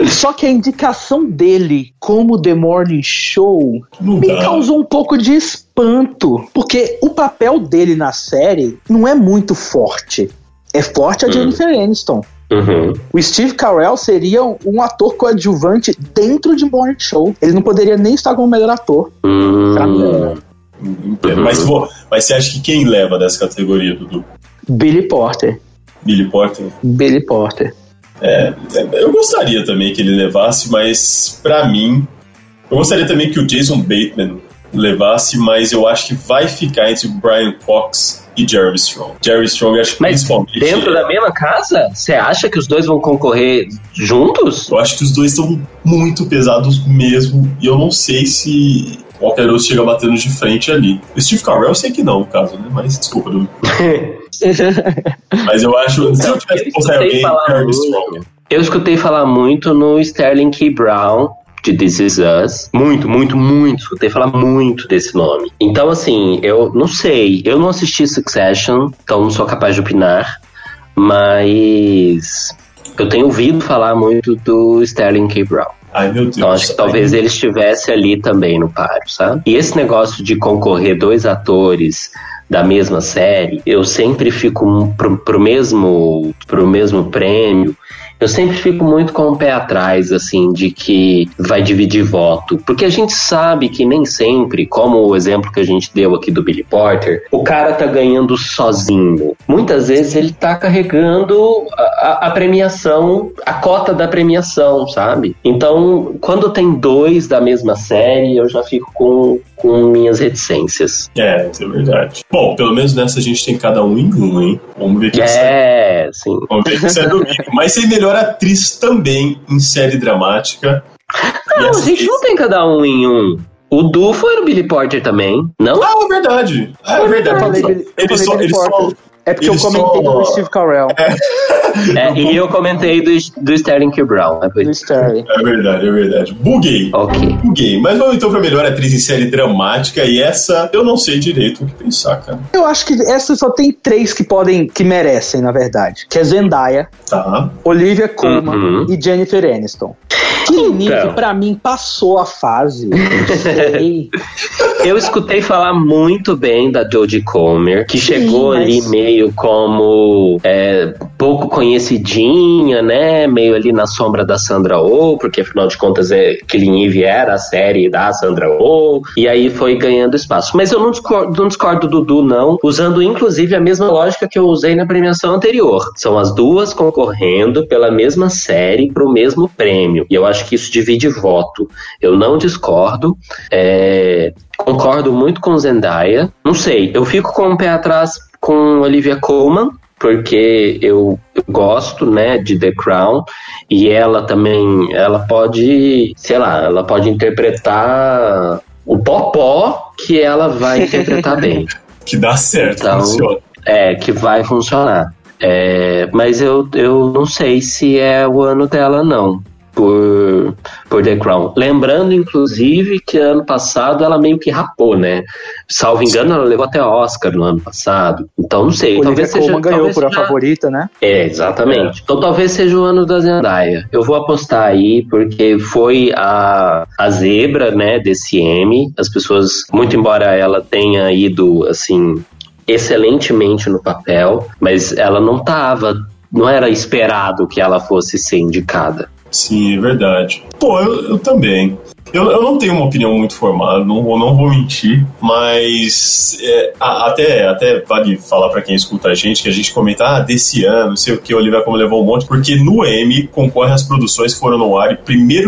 Só que a indicação dele como The Morning Show me dá. causou um pouco de espanto. Porque o papel dele na série não é muito forte. É forte a Jennifer Aniston. Uhum. O Steve Carell seria um ator coadjuvante dentro de Morning Show. Ele não poderia nem estar como melhor ator. Hum. Pra mim, Entendo. Mas, pô, mas você acha que quem leva dessa categoria, Dudu? Billy Porter. Billy Porter? Billy Porter. É, eu gostaria também que ele levasse, mas pra mim, eu gostaria também que o Jason Bateman levasse, mas eu acho que vai ficar entre o Brian Cox e Jeremy Strong. Jeremy Strong, acho que Mas principalmente. dentro da mesma casa? Você acha que os dois vão concorrer juntos? Eu acho que os dois estão muito pesados mesmo, e eu não sei se qualquer outro chega batendo de frente ali. O Steve Carell eu sei que não, no caso, né? Mas desculpa, Dudu. Mas eu acho. Se eu tivesse que postar alguém, falar Jeremy muito. Strong. Eu escutei falar muito no Sterling K. Brown de This Is Us. Muito, muito, muito. Escutei falar muito desse nome. Então, assim, eu não sei. Eu não assisti Succession, então não sou capaz de opinar. Mas eu tenho ouvido falar muito do Sterling K. Brown. Ai, meu Deus. Então acho que talvez ele estivesse ali também no páreo, sabe? E esse negócio de concorrer dois atores da mesma série, eu sempre fico pro, pro mesmo pro mesmo prêmio. Eu sempre fico muito com o pé atrás, assim, de que vai dividir voto. Porque a gente sabe que nem sempre, como o exemplo que a gente deu aqui do Billy Porter, o cara tá ganhando sozinho. Muitas vezes ele tá carregando a, a- premiação, a cota da premiação, sabe? Então, quando tem dois da mesma série, eu já fico com, com minhas reticências. É, isso é verdade. Bom, pelo menos nessa a gente tem cada um em um, hein? Vamos ver o que sai. É, sim. Vamos ver o que sai domingo. Mas tem melhor atriz também em série dramática. Não, a gente não tem cada um em um. O Du foi no Billy Porter também, não? Ah, é verdade. Ah, é Eu verdade. falei só, Billy eles só, Porter. É porque eu eles comentei só- do Steve Carell. É, e eu comentei do, do Sterling K. Brown. É por Do. Sterling. É verdade, é verdade. Buguei. Ok. Buguei. Mas vamos então pra melhor atriz em série dramática. E essa eu não sei direito o que pensar, cara. Eu acho que essa só tem três que podem, que merecem, na verdade. Que é Zendaya, Tá. Olivia Colman Uhum. e Jennifer Aniston. Killing Então. Eve, pra mim, passou a fase. Sei. Eu escutei falar muito bem da Jodie Comer, que chegou mas- ali meio como é, pouco conhecidinha, né? Meio ali na sombra da Sandra Oh, porque afinal de contas é, Killing Eve era a série da Sandra Oh, e aí foi ganhando espaço. Mas eu não discordo, não discordo do Dudu, não, usando inclusive a mesma lógica que eu usei na premiação anterior. São as duas concorrendo pela mesma série para o mesmo prêmio. E eu acho que isso divide voto. Eu não discordo. É, concordo muito com Zendaya. Não sei, eu fico com o pé atrás com Olivia Colman, porque eu, eu gosto, né, de The Crown, e ela também, ela pode, sei lá, ela pode interpretar o popó que ela vai interpretar bem. Que dá certo, Então, funciona. É, que vai funcionar. É, mas eu, eu não sei se é o ano dela, não. Por, por The Crown. Lembrando, inclusive, que ano passado ela meio que rapou, né? Salvo engano, ela levou até Oscar no ano passado. Então, não sei. Olivia talvez seja. Colman ganhou talvez por a seja- favorita, né? é, exatamente. Então talvez seja o ano da Zendaya. Eu vou apostar aí, porque foi a, a zebra, né, desse M. As pessoas, muito embora ela tenha ido, assim, excelentemente no papel, mas ela não tava, não era esperado que ela fosse ser indicada. Sim, é verdade. Pô, eu, eu também. Eu, eu não tenho uma opinião muito formada, não, vou- não vou mentir, mas é, até, até vale falar pra quem escuta a gente que a gente comenta, ah, desse ano, não sei o que, Olivia como levou um monte, porque no M concorrem as produções que foram no ar em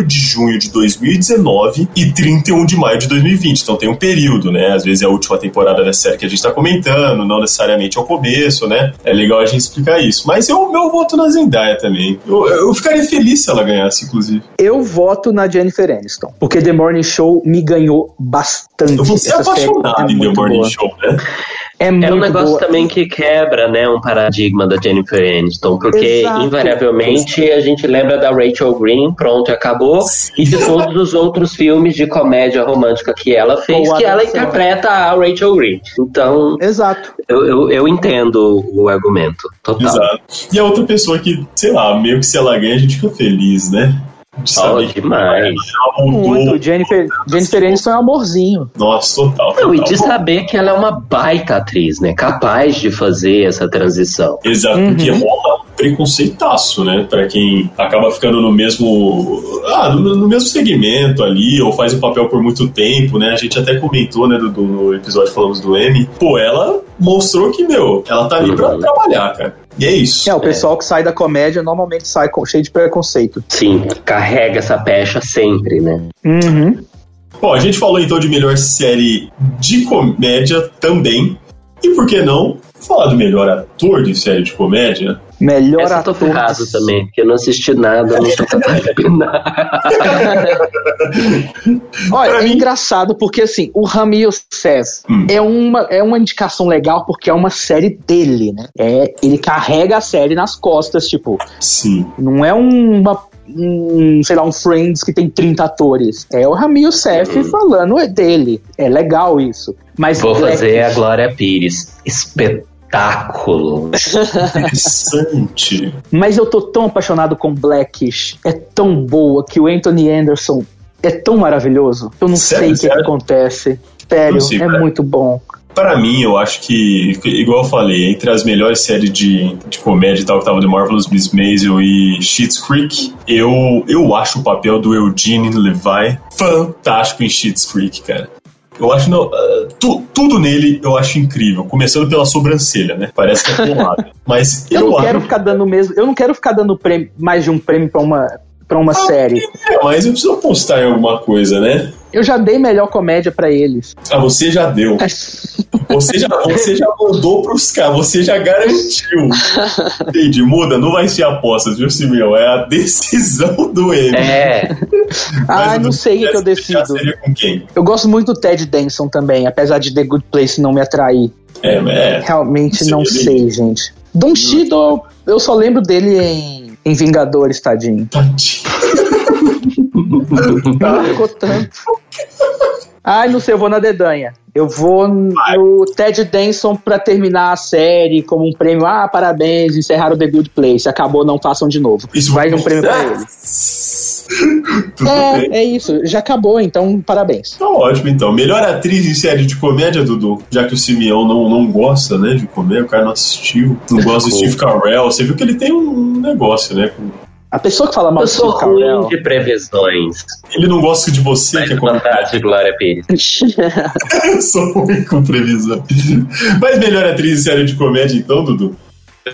1 de junho de 2019 e 31 de maio de 2020. Então tem um período, né? Às vezes é a última temporada da série que a gente tá comentando, não necessariamente ao começo, né? É legal a gente explicar isso. Mas eu, meu voto na Zendaya também. Eu, eu ficaria feliz se ela ganhasse, inclusive. Eu voto na Jennifer Aniston. Porque The Morning Show me ganhou bastante. Você é apaixonado é em The Morning boa. Show, né? É, muito um negócio boa. também que quebra, né, um paradigma da Jennifer Aniston, porque Exato. invariavelmente a gente lembra da Rachel Green, pronto, e acabou, e de todos os outros filmes de comédia romântica que ela fez, que ela interpreta a Rachel Green. Então, Exato. eu, eu, eu entendo o argumento, total. Exato. E a outra pessoa que, sei lá, meio que se ela ganha, a gente fica feliz, né? Que demais. Muito. Jennifer, Jennifer Aniston é um amorzinho. Nossa, total. Não, e total. de saber que ela é uma baita atriz, né? Capaz de fazer essa transição. Exato, porque rola preconceitaço, né? Pra quem acaba ficando no mesmo. Ah, no, no mesmo segmento ali, ou faz o papel por muito tempo, né? A gente até comentou, né, do, do- no episódio que falamos do M. Pô, ela mostrou que, meu, ela tá ali pra trabalhar, cara. E é isso. É, o pessoal que sai da comédia normalmente sai com, cheio de preconceito. Sim, carrega essa pecha sempre, né? Uhum. Bom, a gente falou então de melhor série de comédia também. E por que não falar do melhor ator de série de comédia? Melhor Essa eu tô ator. ferrado também, porque eu não assisti nada, não opinar. Olha, é engraçado porque assim, o Rami Youssef Hum. é, uma, é uma indicação legal porque é uma série dele, né? É, ele carrega a série nas costas, tipo, Sim. não é uma. Um, sei lá, um Friends que tem 30 atores. É o Rami Youssef falando é dele. É legal isso. Mas Vou Black- fazer a Glória Pires. Espetáculo. Interessante. Mas eu tô tão apaixonado com Blackish. É tão boa que o Anthony Anderson é tão maravilhoso. Eu não Sério, sei o que, que acontece. Sério, sei, é cara. muito bom. Para mim, eu acho que, igual eu falei, entre as melhores séries de, de comédia e tal, que tava The Marvelous Miss Maisel e Schitt's Creek, eu, eu acho o papel do Eugene Levi fantástico em Schitt's Creek, cara. Eu acho, não, ah, tu- tudo nele eu acho incrível, começando pela sobrancelha, né? Parece que é porrada. Mas Eu, eu, não acho. quero ficar dando mesmo. Eu não quero ficar dando prêmio- mais de um prêmio pra uma, pra uma série. É, mas eu preciso apostar em alguma coisa, né? Eu já dei melhor comédia pra eles. Ah, você já deu. Você já, você já mandou pros caras, você já garantiu. Entendi, muda, não vai ser aposta, viu, Simeão? É a decisão do M. É. Ah, não sei o que eu decido. Seria com quem? Eu gosto muito do Ted Danson também, apesar de The Good Place não me atrair. É, é. Realmente Não não sei, sei, gente. Don Cheadle, eu só lembro dele em, em Vingadores, tadinho. Não ficou tanto. Ai, não sei, eu vou na dedanha. Eu vou no Ted Danson pra terminar a série como um prêmio. Ah, parabéns, encerraram The Good Place. Acabou, não façam de novo. Vai um prêmio pra ele. É, é isso. Já acabou, então parabéns. Tá ótimo, então. Melhor atriz em série de comédia, Dudu? Já que o Simeão não, não gosta, né, de comédia, o cara não assistiu. Não gosta do Steve Carell. Você viu que ele tem um negócio, né? com- A pessoa que fala mal Eu do sou Steve Carell. ruim de previsões. Ele não gosta de você, que é Vontade de Glória Pires. Eu sou ruim com previsão. Mas melhor atriz em série de comédia, então, Dudu?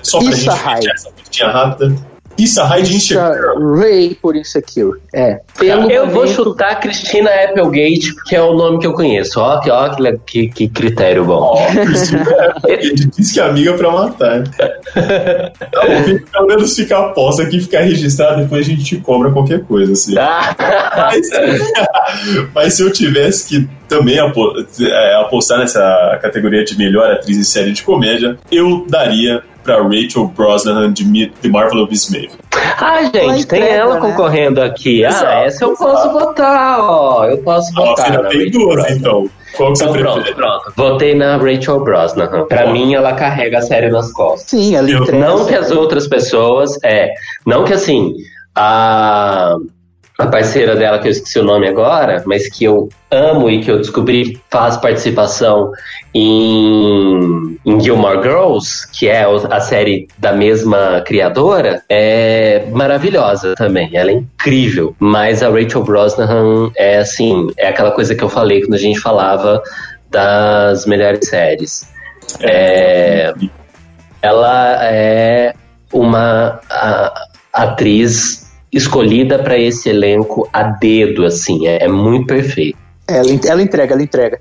Só pra Issa gente fechar essa listinha rápida. Issa Issa Insecure. Ray por Insecure. É. Pelo eu vou momento- chutar Cristina Applegate, porque é o nome que eu conheço. Ó, que, ó, que, que, que critério bom. Ó, Cristina Ele disse que é amiga pra matar. Tá bom, fica- pelo menos fica a aposta aqui, ficar registrado, depois a gente te cobra qualquer coisa, assim. Mas, mas se eu tivesse que também apo- é, apostar nessa categoria de melhor atriz em série de comédia, eu daria pra Rachel Brosnahan de The Marvelous Miss Maisel. Ah, gente, Ela tem entrega, ela né? concorrendo aqui. Exato, ah, essa eu posso exato. votar, ó. Eu posso Ó, votar. você na tem duas, então. Qual que você Então, pronto, prefere? pronto. Votei na Rachel Brosnahan. Pra Ó. mim, ela carrega a série nas costas. Sim, ela entrega. Não que as outras pessoas. É. Não que assim. A, a parceira dela, que eu esqueci o nome agora, mas que eu amo e que eu descobri faz participação em, em Gilmore Girls, que é a série da mesma criadora, é maravilhosa também. Ela é incrível. Mas a Rachel Brosnahan é assim, é aquela coisa que eu falei quando a gente falava das melhores séries. É, ela é uma a- atriz escolhida para esse elenco a dedo, assim, é, é muito perfeito. Ela, ela entrega, ela entrega.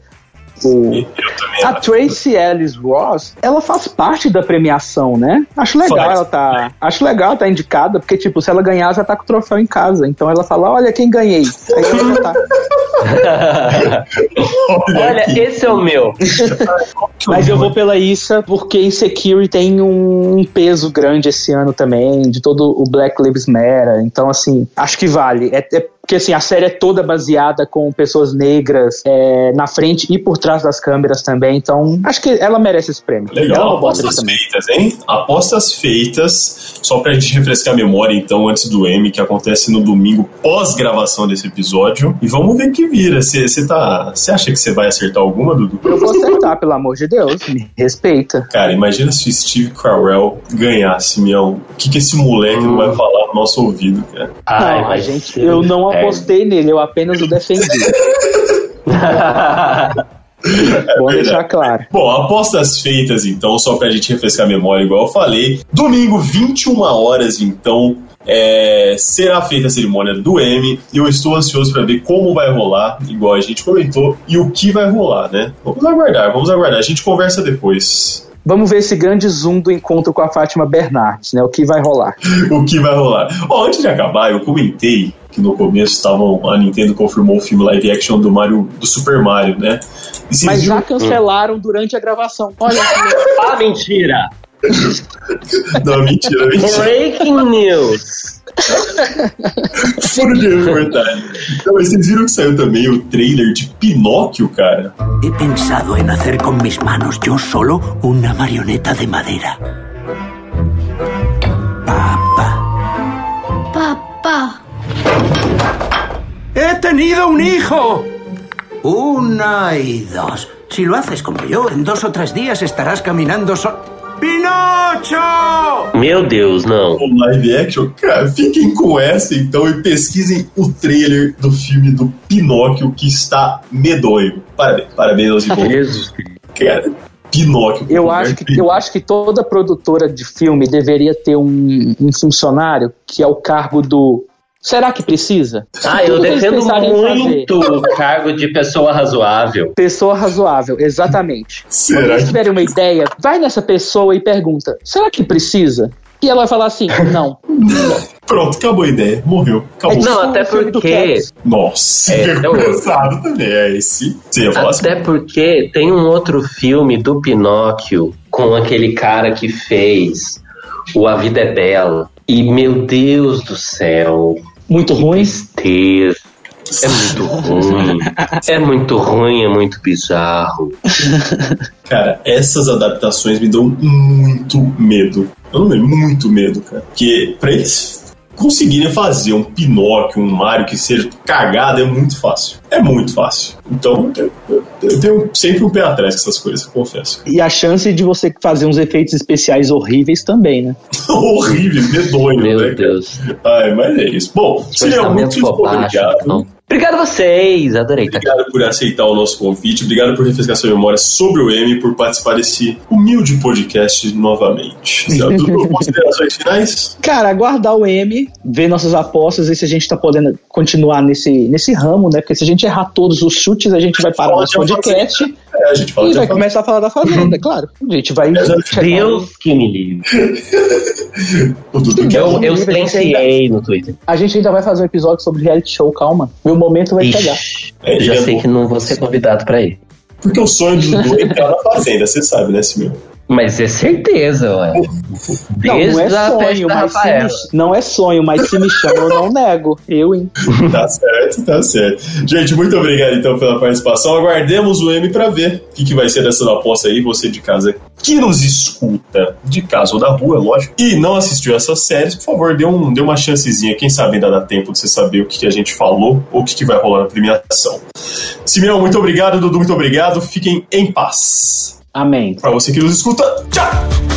O, a Tracy Ellis Ross, ela faz parte da premiação, né? Acho legal Faz. ela tá. Acho legal ela tá indicada, porque, tipo, se ela ganhar, já tá com o troféu em casa. Então ela fala: olha quem ganhei. Aí ela já tá. Olha, esse é o meu. Mas eu vou pela Issa, porque Insecurity tem um peso grande esse ano também, de todo o Black Lives Matter. Então, assim, acho que vale. É, é porque assim, a série é toda baseada com pessoas negras é, na frente e por trás das câmeras também. Então, acho que ela merece esse prêmio. Legal, bota apostas feitas, hein? Apostas feitas, só pra gente refrescar a memória, então, antes do M, que acontece no domingo, pós-gravação desse episódio. E vamos ver o que vira. Você tá. Você acha que você vai acertar alguma, Dudu? Eu vou acertar, pelo amor de Deus. Me respeita. Cara, imagina se o Steve Carell ganhasse, Mião. O que, que esse moleque não vai falar no nosso ouvido, cara? não, a gente, eu não apostei nele, eu apenas o defendi. Bom deixar claro. Bom, apostas feitas então, só pra gente refrescar a memória, igual eu falei. Domingo, 21 horas, então, é, será feita a cerimônia do M. E eu estou ansioso pra ver como vai rolar, igual a gente comentou, e o que vai rolar, né? Vamos aguardar, vamos aguardar. A gente conversa depois. Vamos ver esse grande zoom do encontro com a Fátima Bernardes, né? O que vai rolar. o que vai rolar. Ó, antes de acabar, eu comentei que no começo estavam a Nintendo confirmou o filme live action do Mario do Super Mario, né? E Mas já cancelaram durante a gravação. Olha Ah, mentira! Não, mentira, mentira. Breaking news! Furo de reportagem. Não, mas vocês viram que saiu também o trailer de Pinóquio, cara? He pensado en hacer con mis manos yo solo una marioneta de madera. Papá. ¡He tenido un hijo! Una y dos. Si lo haces como yo, en dos o tres días estarás caminando solo. ¡Pinocho! Meu Deus, não. O live action, cara, fiquem com essa então e pesquisem o trailer do filme do Pinóquio que está medonho. Parabéns, parabéns aos envolvidos. Cara, Pinóquio. Eu acho, que, eu acho que toda produtora de filme deveria ter um, um funcionário que é o cargo do. Será que precisa? Ah, eu defendo muito o cargo de pessoa razoável. Pessoa razoável, exatamente. Será Quando eles que- tiverem uma ideia, vai nessa pessoa e pergunta: será que precisa? E ela vai falar assim: não. Pronto, acabou a ideia. Morreu. Acabou. Não, até porque. Nossa, É, é, é outro. pesado também. É esse. Você ia falar assim? Até porque tem um outro filme do Pinóquio com aquele cara que fez O A Vida é Bela. E, meu Deus do céu. Muito ruim? Tristeza. É muito ruim. É muito ruim, é muito bizarro. Cara, essas adaptações me dão muito medo. Eu não lembro, muito medo, cara. Porque pra eles conseguirem fazer um Pinóquio, um Mario que seja cagado é muito fácil. É muito fácil. Então, eu, eu- eu tenho sempre um pé atrás com essas coisas, confesso. E a chance de você fazer uns efeitos especiais horríveis também, né? Horrível, medonho, Meu né? Deus. Ai, mas é isso. Bom, Silvio, Orçamento muito obrigado. Obrigado a vocês, adorei. Tá? Obrigado por aceitar o nosso convite, obrigado por refrescar sua memória sobre o M, por participar desse humilde podcast novamente. Dudu, considerações finais? Cara, aguardar o M, ver nossas apostas, ver se a gente tá podendo continuar nesse, nesse ramo, né? Porque se a gente errar todos os chutes, a gente vai parar o nosso podcast É, a gente fala e de vai começar a falar da Fazenda, é claro. A gente vai. Deus que me livre. Eu, eu silenciei no Twitter. A gente ainda vai fazer um episódio sobre reality show, calma. Meu momento vai Ixi, chegar. É, já é sei bom. que não vou ser convidado pra ir. Porque o sonho do Dudu é entrar na fazenda, você sabe, né, Simil? Mas é certeza, ué. Não, Desde não é sonho, mas se me, não é sonho, mas se me chama, eu não nego. Eu, hein? Tá certo, tá certo. Gente, muito obrigado então pela participação. Aguardemos o M pra ver o que, que vai ser dessa aposta aí. Você de casa que nos escuta, de casa ou da rua, é lógico, e não assistiu essas séries, por favor, dê, um, dê uma chancezinha. Quem sabe ainda dá tempo de você saber o que, que a gente falou ou o que, que vai rolar na premiação. Simeão, muito obrigado. Dudu, muito obrigado. Fiquem em paz. Amém. Pra você que nos escuta, tchau!